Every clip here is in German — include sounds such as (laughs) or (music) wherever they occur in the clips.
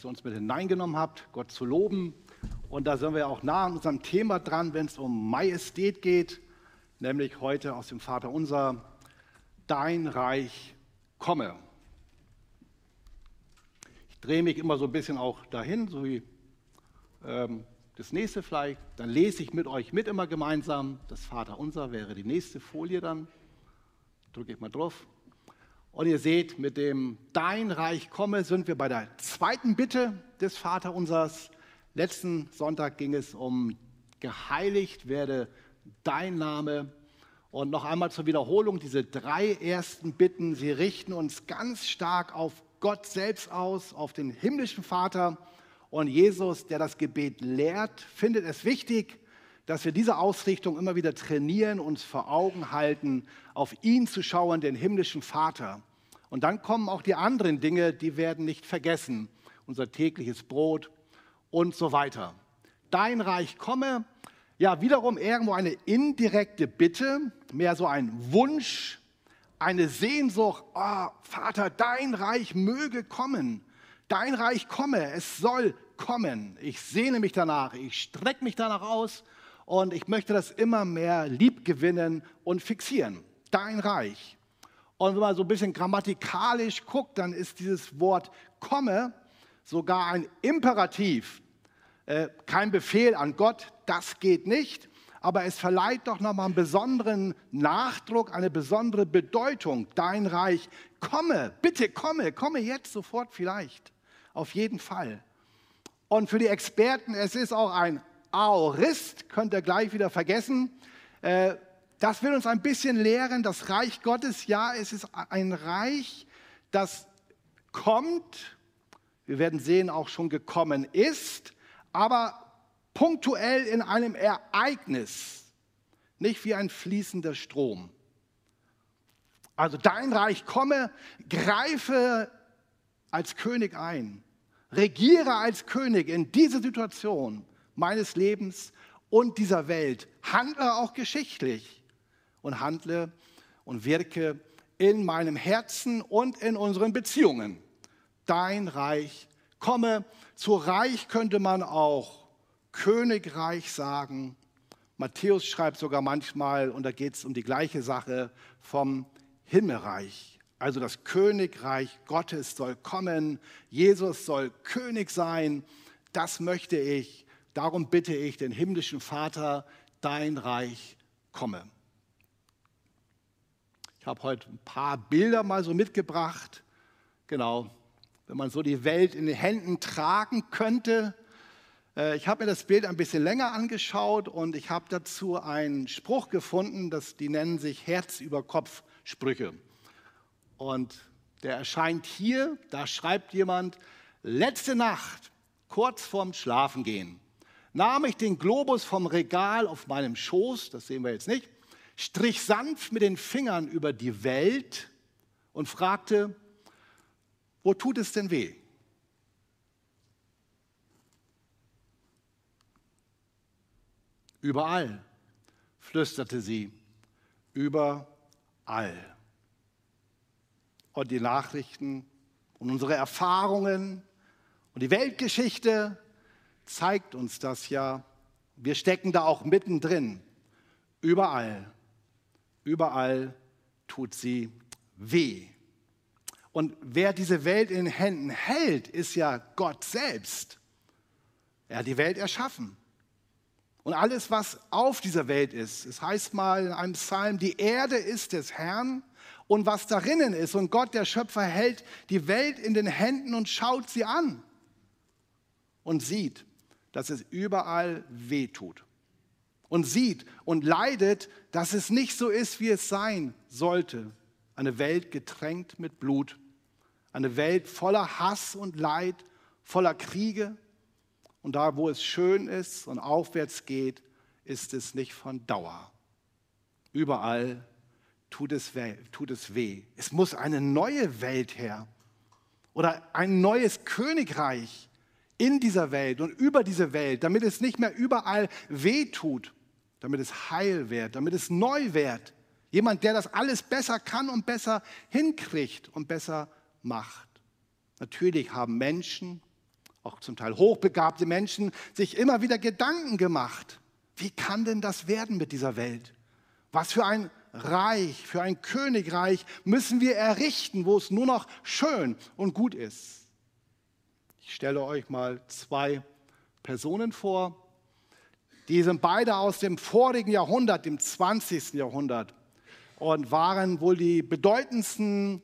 Dass ihr uns mit hineingenommen habt, Gott zu loben. Und da sind wir auch nah an unserem Thema dran, wenn es um Majestät geht, nämlich heute aus dem Vater unser, dein Reich komme. Ich drehe mich immer so ein bisschen auch dahin, so wie ähm, das nächste vielleicht. Dann lese ich mit euch mit immer gemeinsam. Das Vater unser wäre die nächste Folie dann. Drücke ich mal drauf. Und ihr seht, mit dem Dein Reich komme sind wir bei der zweiten Bitte des Vaterunsers. Letzten Sonntag ging es um geheiligt werde dein Name. Und noch einmal zur Wiederholung, diese drei ersten Bitten, sie richten uns ganz stark auf Gott selbst aus, auf den himmlischen Vater. Und Jesus, der das Gebet lehrt, findet es wichtig, dass wir diese Ausrichtung immer wieder trainieren, uns vor Augen halten, auf ihn zu schauen, den himmlischen Vater. Und dann kommen auch die anderen Dinge, die werden nicht vergessen. Unser tägliches Brot und so weiter. Dein Reich komme, ja, wiederum irgendwo eine indirekte Bitte, mehr so ein Wunsch, eine Sehnsucht, oh, Vater, dein Reich möge kommen. Dein Reich komme, es soll kommen. Ich sehne mich danach, ich strecke mich danach aus und ich möchte das immer mehr liebgewinnen und fixieren. Dein Reich. Und wenn man so ein bisschen grammatikalisch guckt, dann ist dieses Wort komme sogar ein Imperativ, äh, kein Befehl an Gott, das geht nicht, aber es verleiht doch nochmal einen besonderen Nachdruck, eine besondere Bedeutung. Dein Reich, komme, bitte komme, komme jetzt sofort vielleicht, auf jeden Fall. Und für die Experten, es ist auch ein Aorist, könnt ihr gleich wieder vergessen. Äh, das will uns ein bisschen lehren, das Reich Gottes, ja, es ist ein Reich, das kommt, wir werden sehen, auch schon gekommen ist, aber punktuell in einem Ereignis, nicht wie ein fließender Strom. Also dein Reich komme, greife als König ein, regiere als König in diese Situation meines Lebens und dieser Welt, handle auch geschichtlich und handle und wirke in meinem Herzen und in unseren Beziehungen. Dein Reich komme. Zu Reich könnte man auch Königreich sagen. Matthäus schreibt sogar manchmal, und da geht es um die gleiche Sache, vom Himmelreich. Also das Königreich Gottes soll kommen. Jesus soll König sein. Das möchte ich. Darum bitte ich den himmlischen Vater, dein Reich komme. Ich habe heute ein paar Bilder mal so mitgebracht. Genau, wenn man so die Welt in den Händen tragen könnte. Äh, ich habe mir das Bild ein bisschen länger angeschaut und ich habe dazu einen Spruch gefunden, das, die nennen sich Herz über Kopf Sprüche. Und der erscheint hier, da schreibt jemand, letzte Nacht, kurz vorm Schlafengehen, nahm ich den Globus vom Regal auf meinem Schoß, das sehen wir jetzt nicht, strich sanft mit den Fingern über die Welt und fragte, wo tut es denn weh? Überall, flüsterte sie, überall. Und die Nachrichten und unsere Erfahrungen und die Weltgeschichte zeigt uns das ja. Wir stecken da auch mittendrin. Überall, überall tut sie weh. Und wer diese Welt in den Händen hält, ist ja Gott selbst. Er hat die Welt erschaffen. Und alles, was auf dieser Welt ist, es heißt mal in einem Psalm, die Erde ist des Herrn und was darinnen ist. Und Gott, der Schöpfer, hält die Welt in den Händen und schaut sie an und sieht, dass es überall weh tut. Und sieht und leidet, dass es nicht so ist, wie es sein sollte. Eine Welt getränkt mit Blut. Eine Welt voller Hass und Leid, voller Kriege. Und da, wo es schön ist und aufwärts geht, ist es nicht von Dauer. Überall tut es weh. Tut es, weh. es muss eine neue Welt her oder ein neues Königreich in dieser Welt und über diese Welt, damit es nicht mehr überall weh tut, damit es heil wird, damit es neu wird. Jemand, der das alles besser kann und besser hinkriegt und besser macht. Natürlich haben Menschen, auch zum Teil hochbegabte Menschen, sich immer wieder Gedanken gemacht. Wie kann denn das werden mit dieser Welt? Was für ein Reich, für ein Königreich müssen wir errichten, wo es nur noch schön und gut ist. Ich stelle euch mal zwei Personen vor. Die sind beide aus dem vorigen Jahrhundert, dem 20. Jahrhundert und waren wohl die bedeutendsten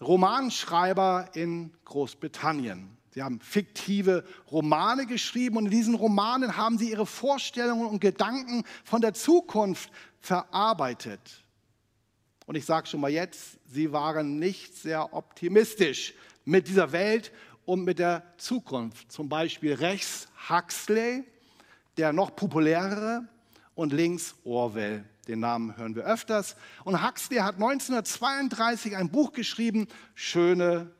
Romanschreiber in Großbritannien. Sie haben fiktive Romane geschrieben und in diesen Romanen haben sie ihre Vorstellungen und Gedanken von der Zukunft verarbeitet. Und ich sage schon mal jetzt, sie waren nicht sehr optimistisch mit dieser Welt und mit der Zukunft. Zum Beispiel rechts Huxley, der noch populärere, und links Orwell. Den Namen hören wir öfters. Und Huxley hat 1932 ein Buch geschrieben, Schöne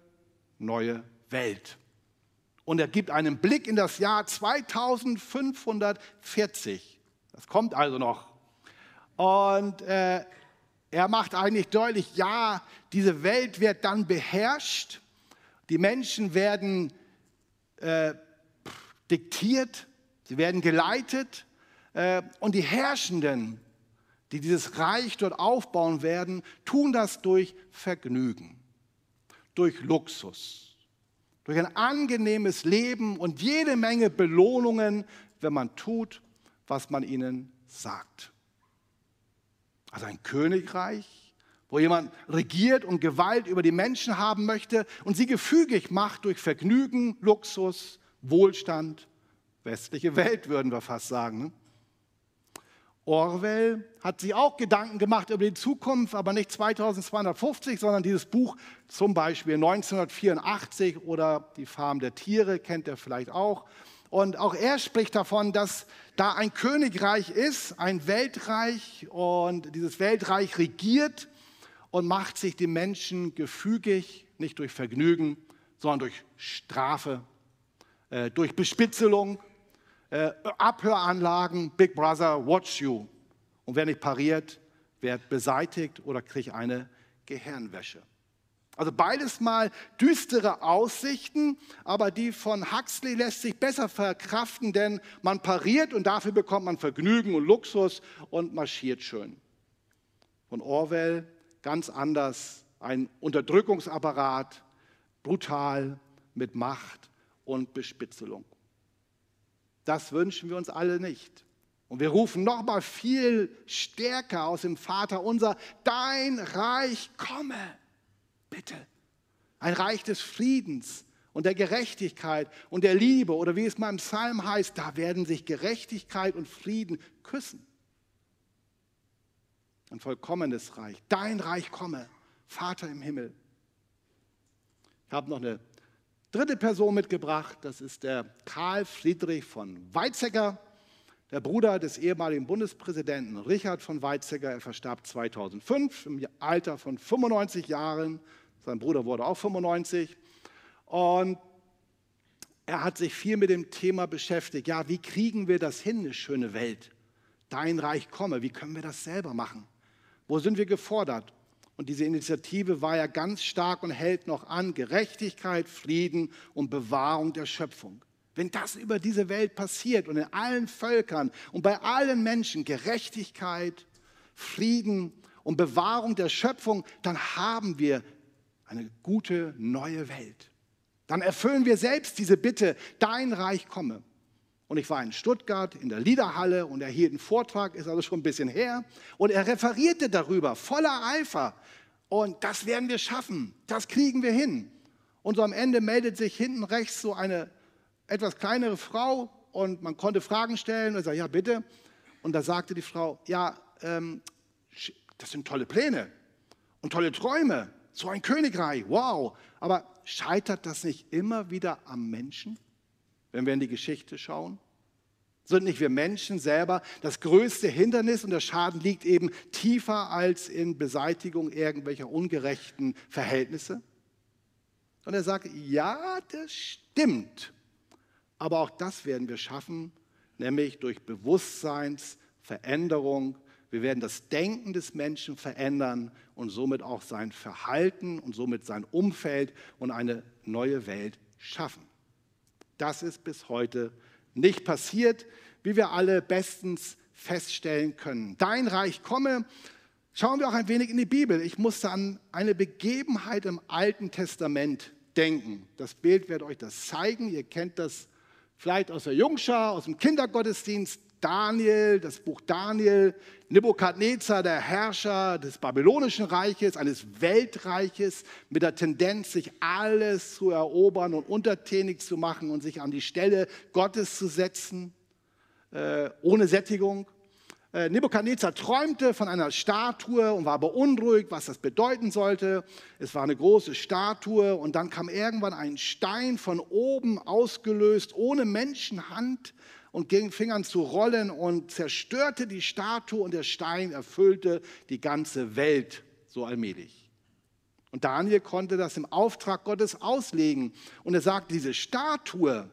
neue Welt. Und er gibt einen Blick in das Jahr 2540. Das kommt also noch. Und äh, er macht eigentlich deutlich, ja, diese Welt wird dann beherrscht, die Menschen werden äh, diktiert, sie werden geleitet äh, und die Herrschenden, die dieses Reich dort aufbauen werden, tun das durch Vergnügen, durch Luxus, durch ein angenehmes Leben und jede Menge Belohnungen, wenn man tut, was man ihnen sagt. Also ein Königreich, wo jemand regiert und Gewalt über die Menschen haben möchte und sie gefügig macht durch Vergnügen, Luxus, Wohlstand, westliche Welt würden wir fast sagen. Ne? Orwell hat sich auch Gedanken gemacht über die Zukunft, aber nicht 2250, sondern dieses Buch zum Beispiel 1984 oder Die Farm der Tiere kennt er vielleicht auch. Und auch er spricht davon, dass da ein Königreich ist, ein Weltreich und dieses Weltreich regiert und macht sich die Menschen gefügig, nicht durch Vergnügen, sondern durch Strafe, äh, durch Bespitzelung, äh, Abhöranlagen, Big Brother, watch you. Und wer nicht pariert, wird beseitigt oder kriegt eine Gehirnwäsche. Also beides mal düstere Aussichten, aber die von Huxley lässt sich besser verkraften, denn man pariert und dafür bekommt man Vergnügen und Luxus und marschiert schön. Von Orwell ganz anders, ein Unterdrückungsapparat, brutal mit Macht und Bespitzelung. Das wünschen wir uns alle nicht. Und wir rufen nochmal viel stärker aus dem Vater unser, dein Reich komme. Bitte. Ein Reich des Friedens und der Gerechtigkeit und der Liebe oder wie es mal im Psalm heißt, da werden sich Gerechtigkeit und Frieden küssen. Ein vollkommenes Reich. Dein Reich komme, Vater im Himmel. Ich habe noch eine dritte Person mitgebracht. Das ist der Karl Friedrich von Weizsäcker, der Bruder des ehemaligen Bundespräsidenten Richard von Weizsäcker. Er verstarb 2005 im Alter von 95 Jahren. Sein Bruder wurde auch 95. Und er hat sich viel mit dem Thema beschäftigt. Ja, wie kriegen wir das hin, eine schöne Welt? Dein Reich komme. Wie können wir das selber machen? Wo sind wir gefordert? Und diese Initiative war ja ganz stark und hält noch an. Gerechtigkeit, Frieden und Bewahrung der Schöpfung. Wenn das über diese Welt passiert und in allen Völkern und bei allen Menschen Gerechtigkeit, Frieden und Bewahrung der Schöpfung, dann haben wir eine gute neue Welt. Dann erfüllen wir selbst diese Bitte, dein Reich komme. Und ich war in Stuttgart in der Liederhalle und er hielt einen Vortrag, ist also schon ein bisschen her. Und er referierte darüber, voller Eifer. Und das werden wir schaffen, das kriegen wir hin. Und so am Ende meldet sich hinten rechts so eine etwas kleinere Frau und man konnte Fragen stellen und sagte, ja bitte. Und da sagte die Frau, ja, ähm, das sind tolle Pläne und tolle Träume so ein Königreich, wow. Aber scheitert das nicht immer wieder am Menschen, wenn wir in die Geschichte schauen? Sind nicht wir Menschen selber das größte Hindernis und der Schaden liegt eben tiefer als in Beseitigung irgendwelcher ungerechten Verhältnisse? Und er sagt, ja, das stimmt. Aber auch das werden wir schaffen, nämlich durch Bewusstseinsveränderung. Wir werden das Denken des Menschen verändern und somit auch sein Verhalten und somit sein Umfeld und eine neue Welt schaffen. Das ist bis heute nicht passiert, wie wir alle bestens feststellen können. Dein Reich komme. Schauen wir auch ein wenig in die Bibel. Ich musste an eine Begebenheit im Alten Testament denken. Das Bild wird euch das zeigen. Ihr kennt das vielleicht aus der Jungschar, aus dem Kindergottesdienst. Daniel, das Buch Daniel, Nebukadnezar, der Herrscher des babylonischen Reiches, eines Weltreiches mit der Tendenz, sich alles zu erobern und untertänig zu machen und sich an die Stelle Gottes zu setzen, äh, ohne Sättigung. Äh, Nebukadnezar träumte von einer Statue und war beunruhigt, was das bedeuten sollte. Es war eine große Statue und dann kam irgendwann ein Stein von oben ausgelöst, ohne Menschenhand und fing an zu rollen und zerstörte die Statue und der Stein erfüllte die ganze Welt so allmählich. Und Daniel konnte das im Auftrag Gottes auslegen. Und er sagte, diese Statue,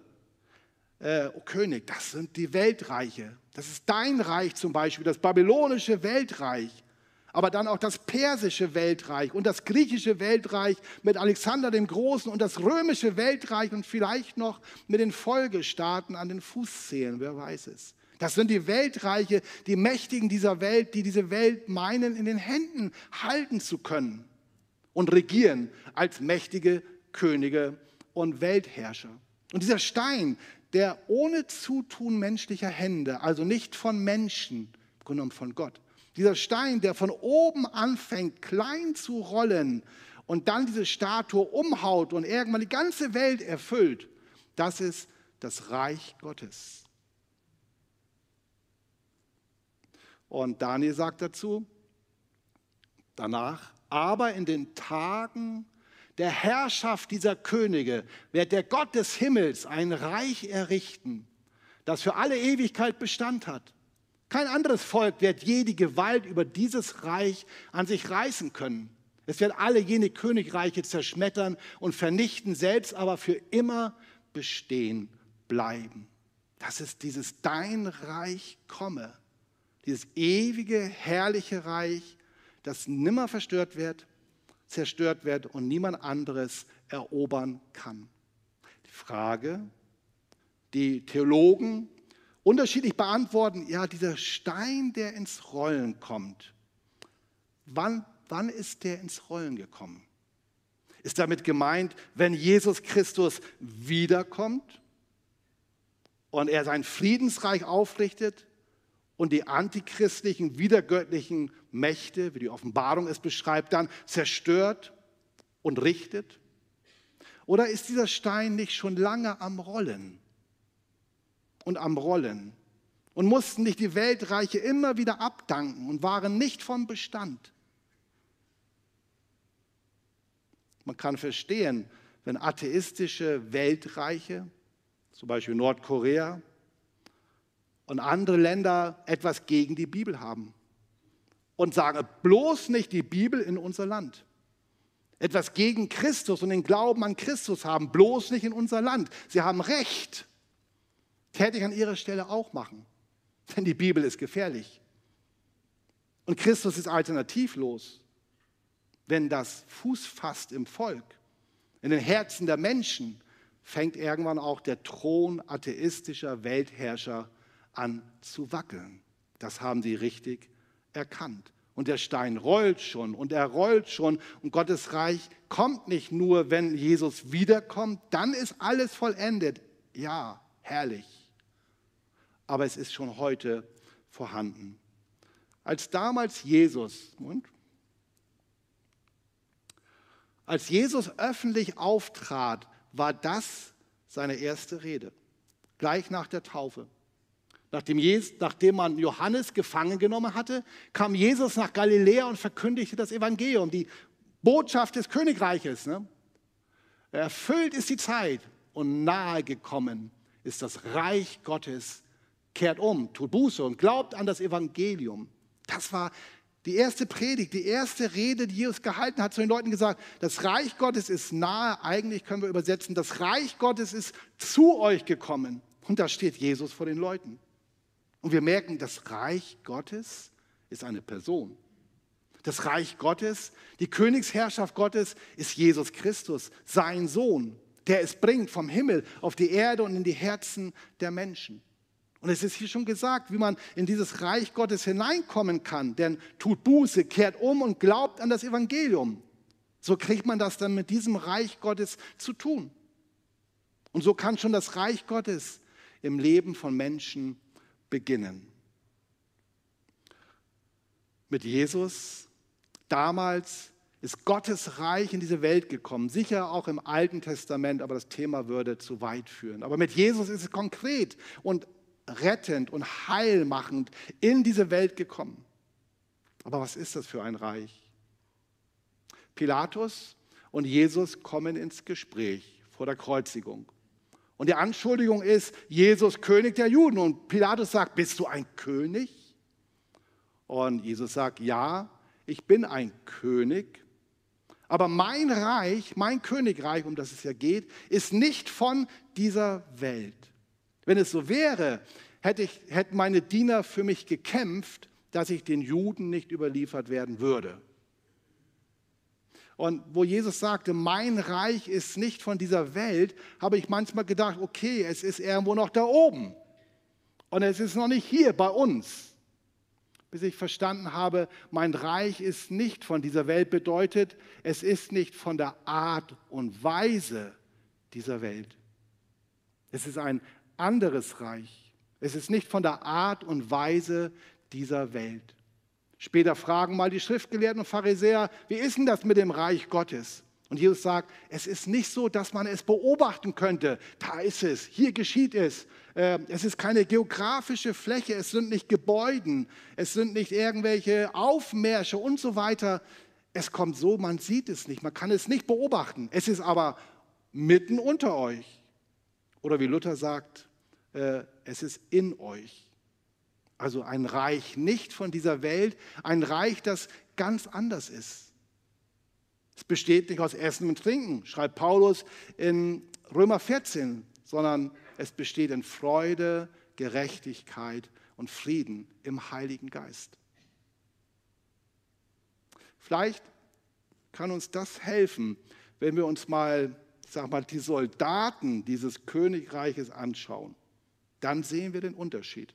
äh, oh König, das sind die Weltreiche. Das ist dein Reich zum Beispiel, das babylonische Weltreich aber dann auch das persische Weltreich und das griechische Weltreich mit Alexander dem Großen und das römische Weltreich und vielleicht noch mit den Folgestaaten an den Fußzählen, wer weiß es. Das sind die Weltreiche, die Mächtigen dieser Welt, die diese Welt meinen, in den Händen halten zu können und regieren als mächtige Könige und Weltherrscher. Und dieser Stein, der ohne Zutun menschlicher Hände, also nicht von Menschen, genommen von Gott, dieser Stein, der von oben anfängt, klein zu rollen und dann diese Statue umhaut und irgendwann die ganze Welt erfüllt, das ist das Reich Gottes. Und Daniel sagt dazu, danach, aber in den Tagen der Herrschaft dieser Könige wird der Gott des Himmels ein Reich errichten, das für alle Ewigkeit Bestand hat. Kein anderes Volk wird je die Gewalt über dieses Reich an sich reißen können. Es wird alle jene Königreiche zerschmettern und vernichten, selbst aber für immer bestehen bleiben. Das ist dieses Dein Reich komme, dieses ewige, herrliche Reich, das nimmer verstört wird, zerstört wird und niemand anderes erobern kann. Die Frage, die Theologen unterschiedlich beantworten, ja, dieser Stein, der ins Rollen kommt, wann, wann ist der ins Rollen gekommen? Ist damit gemeint, wenn Jesus Christus wiederkommt und er sein Friedensreich aufrichtet und die antichristlichen, wiedergöttlichen Mächte, wie die Offenbarung es beschreibt, dann zerstört und richtet? Oder ist dieser Stein nicht schon lange am Rollen? Und am Rollen und mussten nicht die Weltreiche immer wieder abdanken und waren nicht vom Bestand. Man kann verstehen, wenn atheistische Weltreiche, zum Beispiel Nordkorea und andere Länder etwas gegen die Bibel haben und sagen, bloß nicht die Bibel in unser Land. Etwas gegen Christus und den Glauben an Christus haben, bloß nicht in unser Land. Sie haben Recht. Täte ich an ihrer Stelle auch machen, denn die Bibel ist gefährlich. Und Christus ist alternativlos, wenn das Fuß fasst im Volk, in den Herzen der Menschen, fängt irgendwann auch der Thron atheistischer Weltherrscher an zu wackeln. Das haben sie richtig erkannt. Und der Stein rollt schon und er rollt schon und Gottes Reich kommt nicht nur, wenn Jesus wiederkommt, dann ist alles vollendet. Ja, herrlich aber es ist schon heute vorhanden. Als damals Jesus, und, als Jesus öffentlich auftrat, war das seine erste Rede, gleich nach der Taufe. Nachdem, Jesus, nachdem man Johannes gefangen genommen hatte, kam Jesus nach Galiläa und verkündigte das Evangelium, die Botschaft des Königreiches. Ne? Erfüllt ist die Zeit und nahe gekommen ist das Reich Gottes. Kehrt um, tut Buße und glaubt an das Evangelium. Das war die erste Predigt, die erste Rede, die Jesus gehalten hat, zu den Leuten gesagt, das Reich Gottes ist nahe, eigentlich können wir übersetzen, das Reich Gottes ist zu euch gekommen. Und da steht Jesus vor den Leuten. Und wir merken, das Reich Gottes ist eine Person. Das Reich Gottes, die Königsherrschaft Gottes ist Jesus Christus, sein Sohn, der es bringt vom Himmel auf die Erde und in die Herzen der Menschen. Und es ist hier schon gesagt, wie man in dieses Reich Gottes hineinkommen kann. Denn tut Buße, kehrt um und glaubt an das Evangelium. So kriegt man das dann mit diesem Reich Gottes zu tun. Und so kann schon das Reich Gottes im Leben von Menschen beginnen. Mit Jesus damals ist Gottes Reich in diese Welt gekommen. Sicher auch im Alten Testament, aber das Thema würde zu weit führen. Aber mit Jesus ist es konkret und rettend und heilmachend in diese Welt gekommen. Aber was ist das für ein Reich? Pilatus und Jesus kommen ins Gespräch vor der Kreuzigung. Und die Anschuldigung ist, Jesus König der Juden. Und Pilatus sagt, bist du ein König? Und Jesus sagt, ja, ich bin ein König. Aber mein Reich, mein Königreich, um das es ja geht, ist nicht von dieser Welt. Wenn es so wäre, hätte ich, hätten meine Diener für mich gekämpft, dass ich den Juden nicht überliefert werden würde. Und wo Jesus sagte, mein Reich ist nicht von dieser Welt, habe ich manchmal gedacht, okay, es ist irgendwo noch da oben. Und es ist noch nicht hier bei uns. Bis ich verstanden habe, mein Reich ist nicht von dieser Welt bedeutet, es ist nicht von der Art und Weise dieser Welt. Es ist ein anderes Reich. Es ist nicht von der Art und Weise dieser Welt. Später fragen mal die Schriftgelehrten und Pharisäer, wie ist denn das mit dem Reich Gottes? Und Jesus sagt, es ist nicht so, dass man es beobachten könnte. Da ist es, hier geschieht es. Ähm, es ist keine geografische Fläche, es sind nicht Gebäuden, es sind nicht irgendwelche Aufmärsche und so weiter. Es kommt so, man sieht es nicht, man kann es nicht beobachten. Es ist aber mitten unter euch. Oder wie Luther sagt, es ist in euch. Also ein Reich nicht von dieser Welt, ein Reich, das ganz anders ist. Es besteht nicht aus Essen und Trinken, schreibt Paulus in Römer 14, sondern es besteht in Freude, Gerechtigkeit und Frieden im Heiligen Geist. Vielleicht kann uns das helfen, wenn wir uns mal, sag mal, die Soldaten dieses Königreiches anschauen dann sehen wir den Unterschied.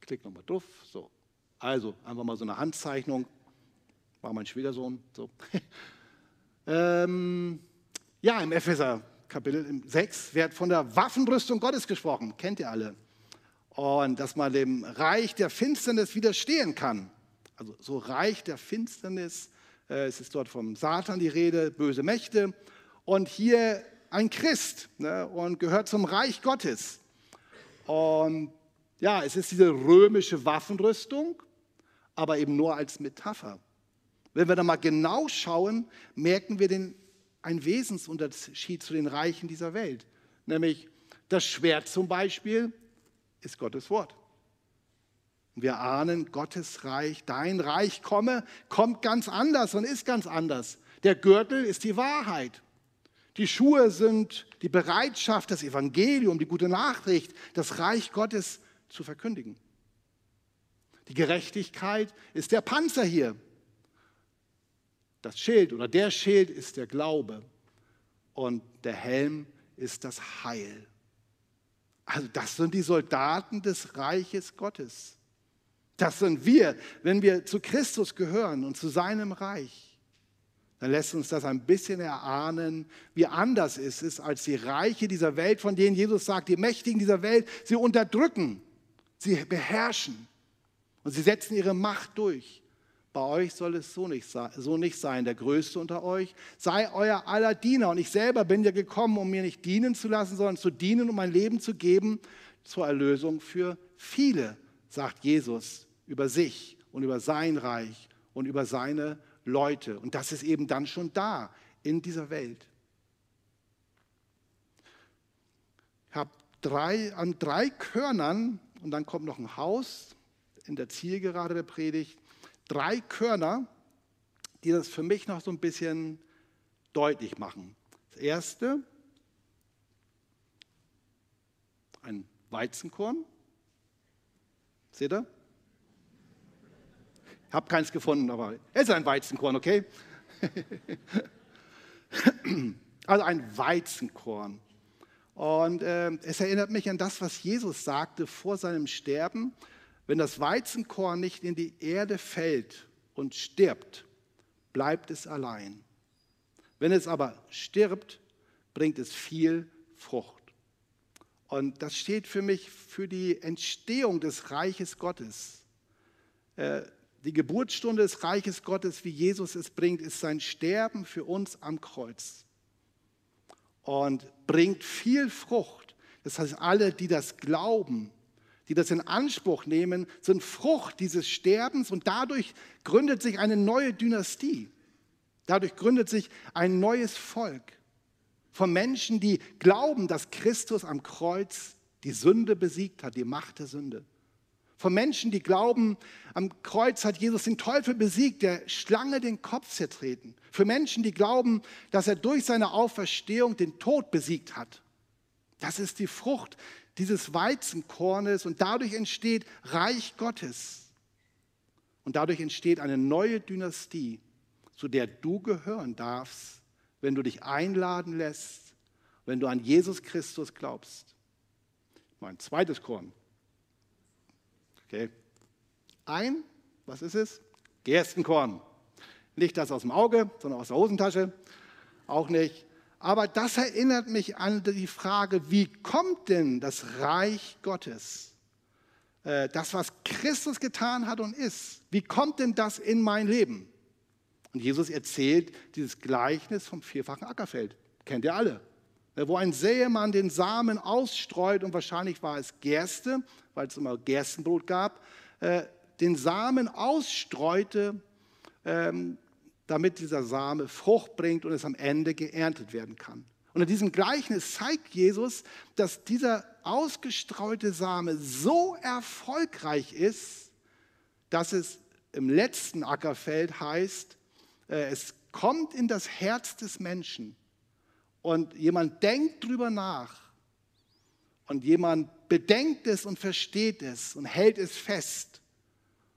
Klick nochmal drauf. So. Also einfach mal so eine Handzeichnung. War mein Schwiegersohn. So. (laughs) ähm, ja, im Epheser Kapitel 6 wird von der Waffenrüstung Gottes gesprochen. Kennt ihr alle. Und dass man dem Reich der Finsternis widerstehen kann. Also so Reich der Finsternis. Äh, es ist dort vom Satan die Rede, böse Mächte. Und hier ein Christ ne, und gehört zum Reich Gottes. Und ja, es ist diese römische Waffenrüstung, aber eben nur als Metapher. Wenn wir da mal genau schauen, merken wir den, einen Wesensunterschied zu den Reichen dieser Welt. Nämlich das Schwert zum Beispiel ist Gottes Wort. Wir ahnen, Gottes Reich, dein Reich komme, kommt ganz anders und ist ganz anders. Der Gürtel ist die Wahrheit. Die Schuhe sind die Bereitschaft, das Evangelium, die gute Nachricht, das Reich Gottes zu verkündigen. Die Gerechtigkeit ist der Panzer hier. Das Schild oder der Schild ist der Glaube und der Helm ist das Heil. Also das sind die Soldaten des Reiches Gottes. Das sind wir, wenn wir zu Christus gehören und zu seinem Reich dann lässt uns das ein bisschen erahnen, wie anders es ist als die Reiche dieser Welt, von denen Jesus sagt, die Mächtigen dieser Welt, sie unterdrücken, sie beherrschen und sie setzen ihre Macht durch. Bei euch soll es so nicht, so nicht sein. Der Größte unter euch sei euer aller Diener. Und ich selber bin ja gekommen, um mir nicht dienen zu lassen, sondern zu dienen, um mein Leben zu geben zur Erlösung für viele, sagt Jesus über sich und über sein Reich und über seine Leute. Und das ist eben dann schon da in dieser Welt. Ich habe drei, an drei Körnern, und dann kommt noch ein Haus in der Zielgerade der Predigt, drei Körner, die das für mich noch so ein bisschen deutlich machen. Das erste, ein Weizenkorn. Seht ihr? Habe keins gefunden, aber es ist ein Weizenkorn, okay? (laughs) also ein Weizenkorn. Und äh, es erinnert mich an das, was Jesus sagte vor seinem Sterben. Wenn das Weizenkorn nicht in die Erde fällt und stirbt, bleibt es allein. Wenn es aber stirbt, bringt es viel Frucht. Und das steht für mich für die Entstehung des Reiches Gottes. Äh, die Geburtsstunde des Reiches Gottes, wie Jesus es bringt, ist sein Sterben für uns am Kreuz und bringt viel Frucht. Das heißt, alle, die das glauben, die das in Anspruch nehmen, sind Frucht dieses Sterbens und dadurch gründet sich eine neue Dynastie. Dadurch gründet sich ein neues Volk von Menschen, die glauben, dass Christus am Kreuz die Sünde besiegt hat, die Macht der Sünde. Von Menschen, die glauben, am Kreuz hat Jesus den Teufel besiegt, der Schlange den Kopf zertreten. Für Menschen, die glauben, dass er durch seine Auferstehung den Tod besiegt hat. Das ist die Frucht dieses Weizenkornes und dadurch entsteht Reich Gottes. Und dadurch entsteht eine neue Dynastie, zu der du gehören darfst, wenn du dich einladen lässt, wenn du an Jesus Christus glaubst. Mein zweites Korn Okay. Ein, was ist es? Gerstenkorn. Nicht das aus dem Auge, sondern aus der Hosentasche. Auch nicht. Aber das erinnert mich an die Frage, wie kommt denn das Reich Gottes? Äh, das, was Christus getan hat und ist, wie kommt denn das in mein Leben? Und Jesus erzählt dieses Gleichnis vom vierfachen Ackerfeld. Kennt ihr alle? Äh, wo ein Säemann den Samen ausstreut und wahrscheinlich war es Gerste, weil es immer Gerstenbrot gab, äh, den Samen ausstreute, ähm, damit dieser Same Frucht bringt und es am Ende geerntet werden kann. Und in diesem Gleichnis zeigt Jesus, dass dieser ausgestreute Same so erfolgreich ist, dass es im letzten Ackerfeld heißt, äh, es kommt in das Herz des Menschen und jemand denkt drüber nach und jemand bedenkt es und versteht es und hält es fest.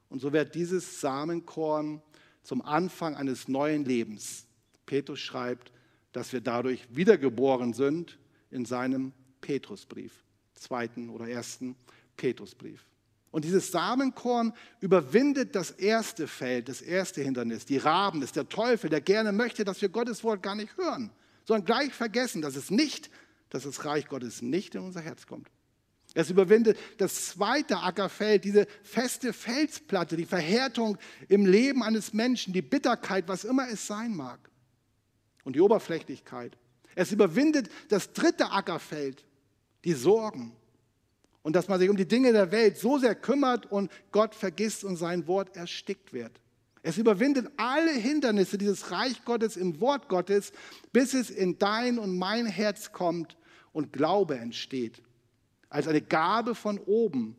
Und so wird dieses Samenkorn zum Anfang eines neuen Lebens. Petrus schreibt, dass wir dadurch wiedergeboren sind in seinem Petrusbrief, zweiten oder ersten Petrusbrief. Und dieses Samenkorn überwindet das erste Feld, das erste Hindernis, die Raben, das ist der Teufel, der gerne möchte, dass wir Gottes Wort gar nicht hören, sondern gleich vergessen, dass es nicht, dass das Reich Gottes nicht in unser Herz kommt. Es überwindet das zweite Ackerfeld, diese feste Felsplatte, die Verhärtung im Leben eines Menschen, die Bitterkeit, was immer es sein mag. Und die Oberflächlichkeit. Es überwindet das dritte Ackerfeld, die Sorgen. Und dass man sich um die Dinge der Welt so sehr kümmert und Gott vergisst und sein Wort erstickt wird. Es überwindet alle Hindernisse dieses Reich Gottes im Wort Gottes, bis es in dein und mein Herz kommt und Glaube entsteht als eine Gabe von oben,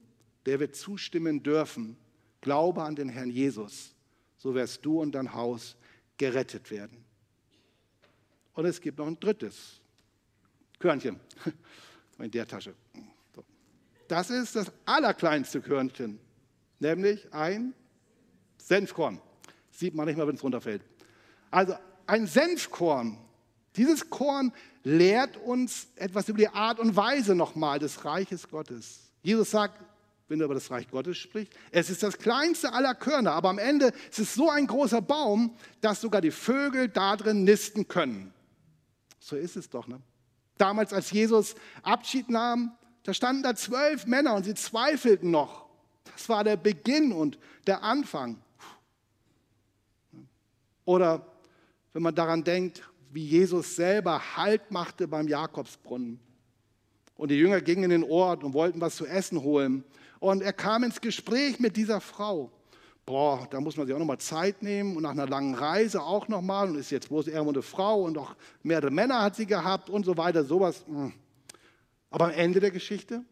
der wir zustimmen dürfen. Glaube an den Herrn Jesus, so wirst du und dein Haus gerettet werden. Und es gibt noch ein drittes Körnchen (laughs) in der Tasche. Das ist das allerkleinste Körnchen, nämlich ein Senfkorn. Sieht man nicht mal, wenn es runterfällt. Also ein Senfkorn dieses Korn lehrt uns etwas über die Art und Weise nochmal des Reiches Gottes. Jesus sagt, wenn er über das Reich Gottes spricht, es ist das kleinste aller Körner, aber am Ende ist es so ein großer Baum, dass sogar die Vögel da drin nisten können. So ist es doch. Ne? Damals, als Jesus Abschied nahm, da standen da zwölf Männer und sie zweifelten noch. Das war der Beginn und der Anfang. Oder wenn man daran denkt, wie Jesus selber Halt machte beim Jakobsbrunnen. Und die Jünger gingen in den Ort und wollten was zu essen holen. Und er kam ins Gespräch mit dieser Frau. boah, da muss man sich auch nochmal Zeit nehmen und nach einer langen Reise auch nochmal und ist jetzt bloß irgendwo eine Frau und auch mehrere Männer hat sie gehabt und so weiter, sowas. Hm. Aber am Ende der Geschichte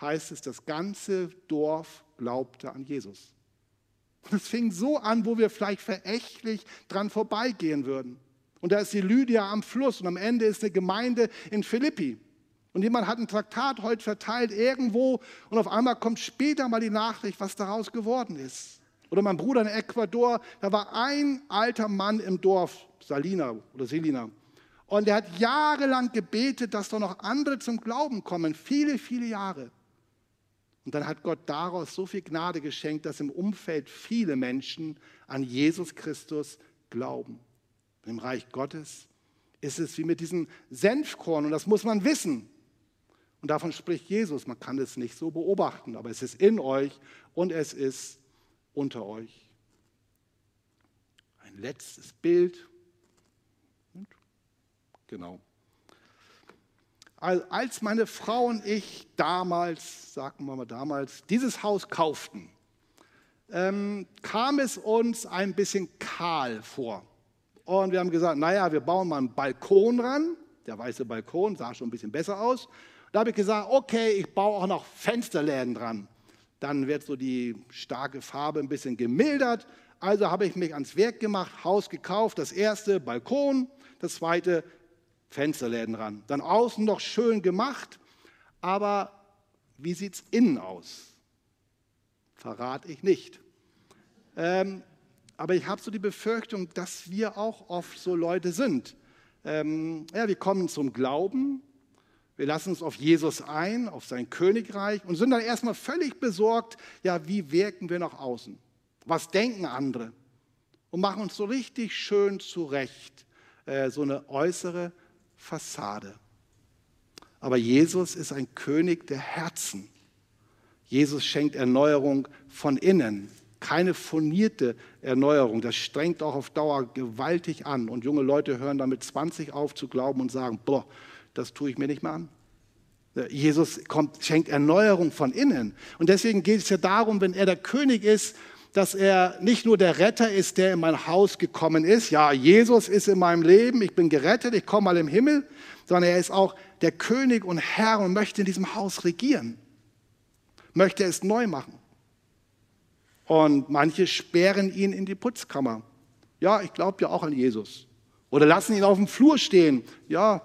heißt es, das ganze Dorf glaubte an Jesus. Und es fing so an, wo wir vielleicht verächtlich dran vorbeigehen würden. Und da ist die Lydia am Fluss und am Ende ist eine Gemeinde in Philippi. Und jemand hat ein Traktat heute verteilt irgendwo und auf einmal kommt später mal die Nachricht, was daraus geworden ist. Oder mein Bruder in Ecuador, da war ein alter Mann im Dorf, Salina oder Selina. Und der hat jahrelang gebetet, dass doch noch andere zum Glauben kommen. Viele, viele Jahre. Und dann hat Gott daraus so viel Gnade geschenkt, dass im Umfeld viele Menschen an Jesus Christus glauben. Im Reich Gottes ist es wie mit diesem Senfkorn und das muss man wissen. Und davon spricht Jesus. Man kann es nicht so beobachten, aber es ist in euch und es ist unter euch. Ein letztes Bild. Genau. Als meine Frau und ich damals, sagen wir mal damals, dieses Haus kauften, ähm, kam es uns ein bisschen kahl vor. Und wir haben gesagt, naja, wir bauen mal einen Balkon ran. Der weiße Balkon sah schon ein bisschen besser aus. Da habe ich gesagt, okay, ich baue auch noch Fensterläden dran. Dann wird so die starke Farbe ein bisschen gemildert. Also habe ich mich ans Werk gemacht, Haus gekauft, das erste Balkon, das zweite Fensterläden ran. Dann außen noch schön gemacht, aber wie sieht es innen aus? Verrate ich nicht. Ähm, aber ich habe so die Befürchtung, dass wir auch oft so Leute sind. Ähm, ja, wir kommen zum Glauben, wir lassen uns auf Jesus ein, auf sein Königreich und sind dann erstmal völlig besorgt, ja, wie wirken wir nach außen? Was denken andere? Und machen uns so richtig schön zurecht, äh, so eine äußere Fassade. Aber Jesus ist ein König der Herzen. Jesus schenkt Erneuerung von innen, keine furnierte Erneuerung. Das strengt auch auf Dauer gewaltig an. Und junge Leute hören damit 20 auf zu glauben und sagen, boah, das tue ich mir nicht mehr an. Jesus kommt, schenkt Erneuerung von innen. Und deswegen geht es ja darum, wenn er der König ist, dass er nicht nur der Retter ist, der in mein Haus gekommen ist. Ja, Jesus ist in meinem Leben, ich bin gerettet, ich komme mal im Himmel, sondern er ist auch der König und Herr und möchte in diesem Haus regieren. Möchte es neu machen. Und manche sperren ihn in die Putzkammer. Ja, ich glaube ja auch an Jesus. Oder lassen ihn auf dem Flur stehen. Ja,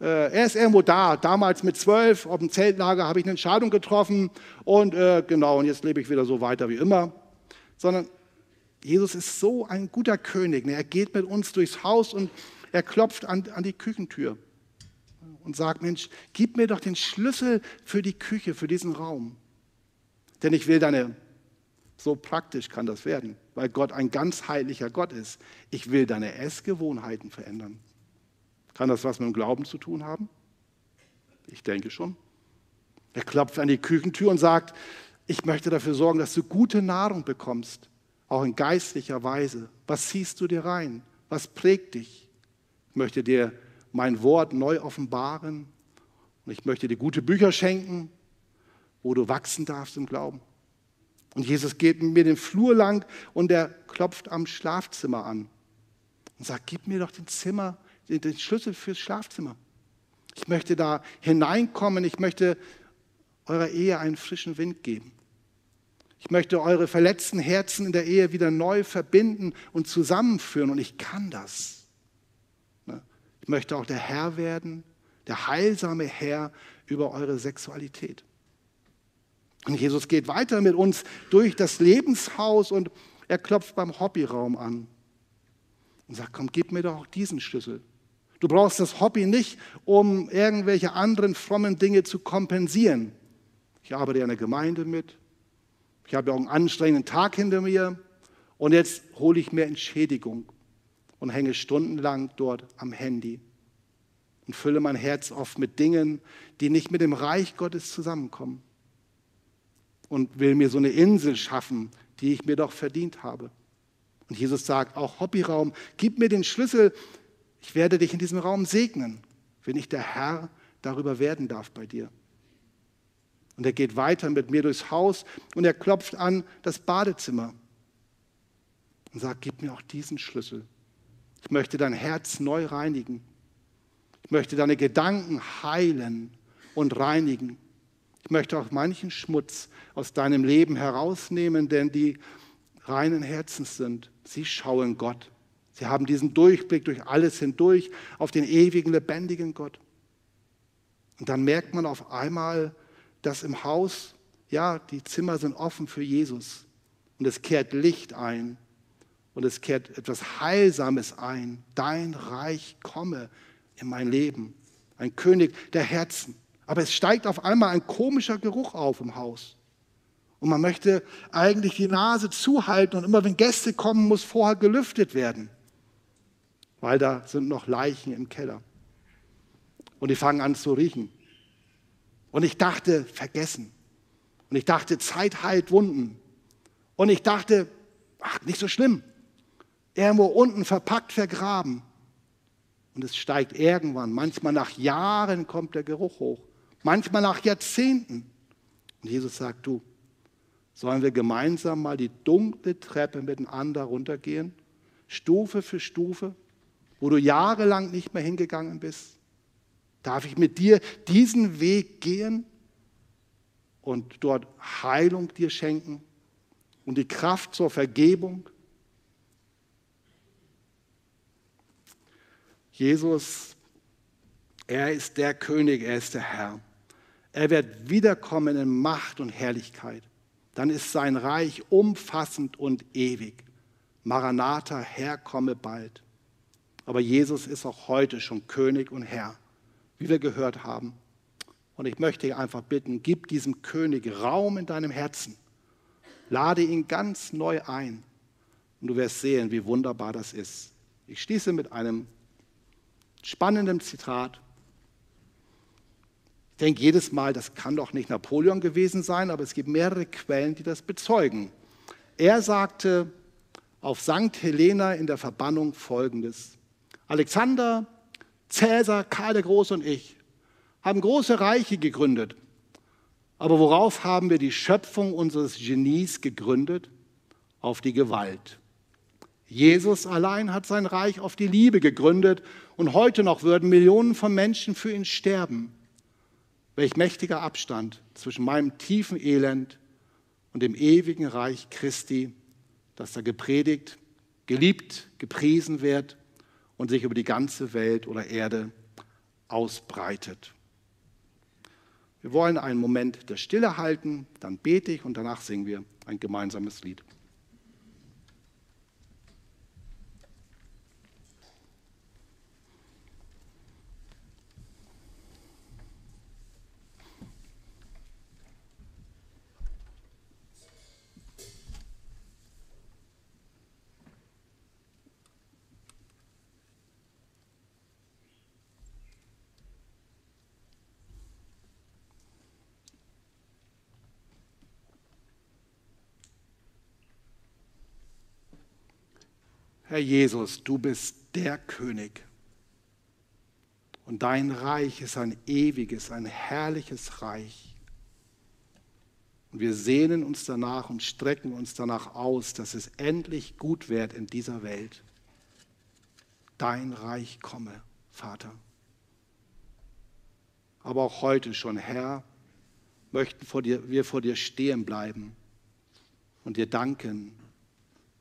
äh, er ist irgendwo da. Damals mit zwölf auf dem Zeltlager habe ich eine Entscheidung getroffen und äh, genau, und jetzt lebe ich wieder so weiter wie immer. Sondern Jesus ist so ein guter König. Ne? Er geht mit uns durchs Haus und er klopft an, an die Küchentür und sagt, Mensch, gib mir doch den Schlüssel für die Küche, für diesen Raum. Denn ich will deine, so praktisch kann das werden, weil Gott ein ganz heiliger Gott ist. Ich will deine Essgewohnheiten verändern. Kann das was mit dem Glauben zu tun haben? Ich denke schon. Er klopft an die Küchentür und sagt, ich möchte dafür sorgen, dass du gute Nahrung bekommst, auch in geistlicher Weise. Was ziehst du dir rein? Was prägt dich? Ich möchte dir mein Wort neu offenbaren und ich möchte dir gute Bücher schenken, wo du wachsen darfst im Glauben. Und Jesus geht mit mir den Flur lang und er klopft am Schlafzimmer an und sagt, gib mir doch den Zimmer, den Schlüssel fürs Schlafzimmer. Ich möchte da hineinkommen, ich möchte eurer Ehe einen frischen Wind geben. Ich möchte eure verletzten Herzen in der Ehe wieder neu verbinden und zusammenführen und ich kann das. Ne? Ich möchte auch der Herr werden, der heilsame Herr über eure Sexualität. Und Jesus geht weiter mit uns durch das Lebenshaus und er klopft beim Hobbyraum an und sagt, komm, gib mir doch diesen Schlüssel. Du brauchst das Hobby nicht, um irgendwelche anderen frommen Dinge zu kompensieren. Ich arbeite in der Gemeinde mit. Ich habe auch einen anstrengenden Tag hinter mir. Und jetzt hole ich mir Entschädigung und hänge stundenlang dort am Handy und fülle mein Herz oft mit Dingen, die nicht mit dem Reich Gottes zusammenkommen. Und will mir so eine Insel schaffen, die ich mir doch verdient habe. Und Jesus sagt, auch Hobbyraum, gib mir den Schlüssel ich werde dich in diesem Raum segnen, wenn ich der Herr darüber werden darf bei dir. Und er geht weiter mit mir durchs Haus und er klopft an das Badezimmer und sagt, gib mir auch diesen Schlüssel. Ich möchte dein Herz neu reinigen. Ich möchte deine Gedanken heilen und reinigen. Ich möchte auch manchen Schmutz aus deinem Leben herausnehmen, denn die reinen Herzens sind, sie schauen Gott. Sie haben diesen Durchblick durch alles hindurch auf den ewigen, lebendigen Gott. Und dann merkt man auf einmal, dass im Haus, ja, die Zimmer sind offen für Jesus. Und es kehrt Licht ein. Und es kehrt etwas Heilsames ein. Dein Reich komme in mein Leben. Ein König der Herzen. Aber es steigt auf einmal ein komischer Geruch auf im Haus. Und man möchte eigentlich die Nase zuhalten und immer wenn Gäste kommen, muss vorher gelüftet werden, weil da sind noch Leichen im Keller. Und die fangen an zu riechen. Und ich dachte, vergessen. Und ich dachte, Zeit heilt Wunden. Und ich dachte, ach, nicht so schlimm. Irgendwo unten verpackt, vergraben. Und es steigt irgendwann, manchmal nach Jahren kommt der Geruch hoch, manchmal nach Jahrzehnten. Und Jesus sagt, du, sollen wir gemeinsam mal die dunkle Treppe miteinander runtergehen, Stufe für Stufe, wo du jahrelang nicht mehr hingegangen bist? Darf ich mit dir diesen Weg gehen und dort Heilung dir schenken und die Kraft zur Vergebung? Jesus, er ist der König, er ist der Herr. Er wird wiederkommen in Macht und Herrlichkeit. Dann ist sein Reich umfassend und ewig. Maranatha, Herr, komme bald. Aber Jesus ist auch heute schon König und Herr wie wir gehört haben. Und ich möchte dich einfach bitten, gib diesem König Raum in deinem Herzen. Lade ihn ganz neu ein. Und du wirst sehen, wie wunderbar das ist. Ich schließe mit einem spannenden Zitat. Ich denke jedes Mal, das kann doch nicht Napoleon gewesen sein, aber es gibt mehrere Quellen, die das bezeugen. Er sagte auf St. Helena in der Verbannung folgendes. Alexander Cäsar, Karl der Große und ich haben große Reiche gegründet. Aber worauf haben wir die Schöpfung unseres Genies gegründet? Auf die Gewalt. Jesus allein hat sein Reich auf die Liebe gegründet und heute noch würden Millionen von Menschen für ihn sterben. Welch mächtiger Abstand zwischen meinem tiefen Elend und dem ewigen Reich Christi, das da gepredigt, geliebt, gepriesen wird und sich über die ganze Welt oder Erde ausbreitet. Wir wollen einen Moment der Stille halten, dann bete ich und danach singen wir ein gemeinsames Lied. Herr Jesus, du bist der König. Und dein Reich ist ein ewiges, ein herrliches Reich. Und wir sehnen uns danach und strecken uns danach aus, dass es endlich gut wird in dieser Welt. Dein Reich komme, Vater. Aber auch heute schon, Herr, möchten vor dir, wir vor dir stehen bleiben und dir danken,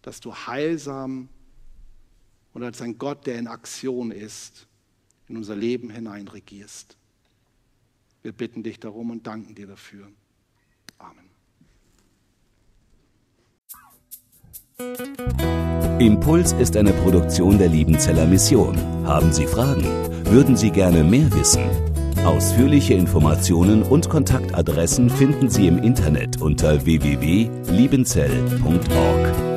dass du heilsam und als ein Gott, der in Aktion ist, in unser Leben hinein regierst. Wir bitten dich darum und danken dir dafür. Amen. Impuls ist eine Produktion der Liebenzeller Mission. Haben Sie Fragen? Würden Sie gerne mehr wissen? Ausführliche Informationen und Kontaktadressen finden Sie im Internet unter www.liebenzell.org.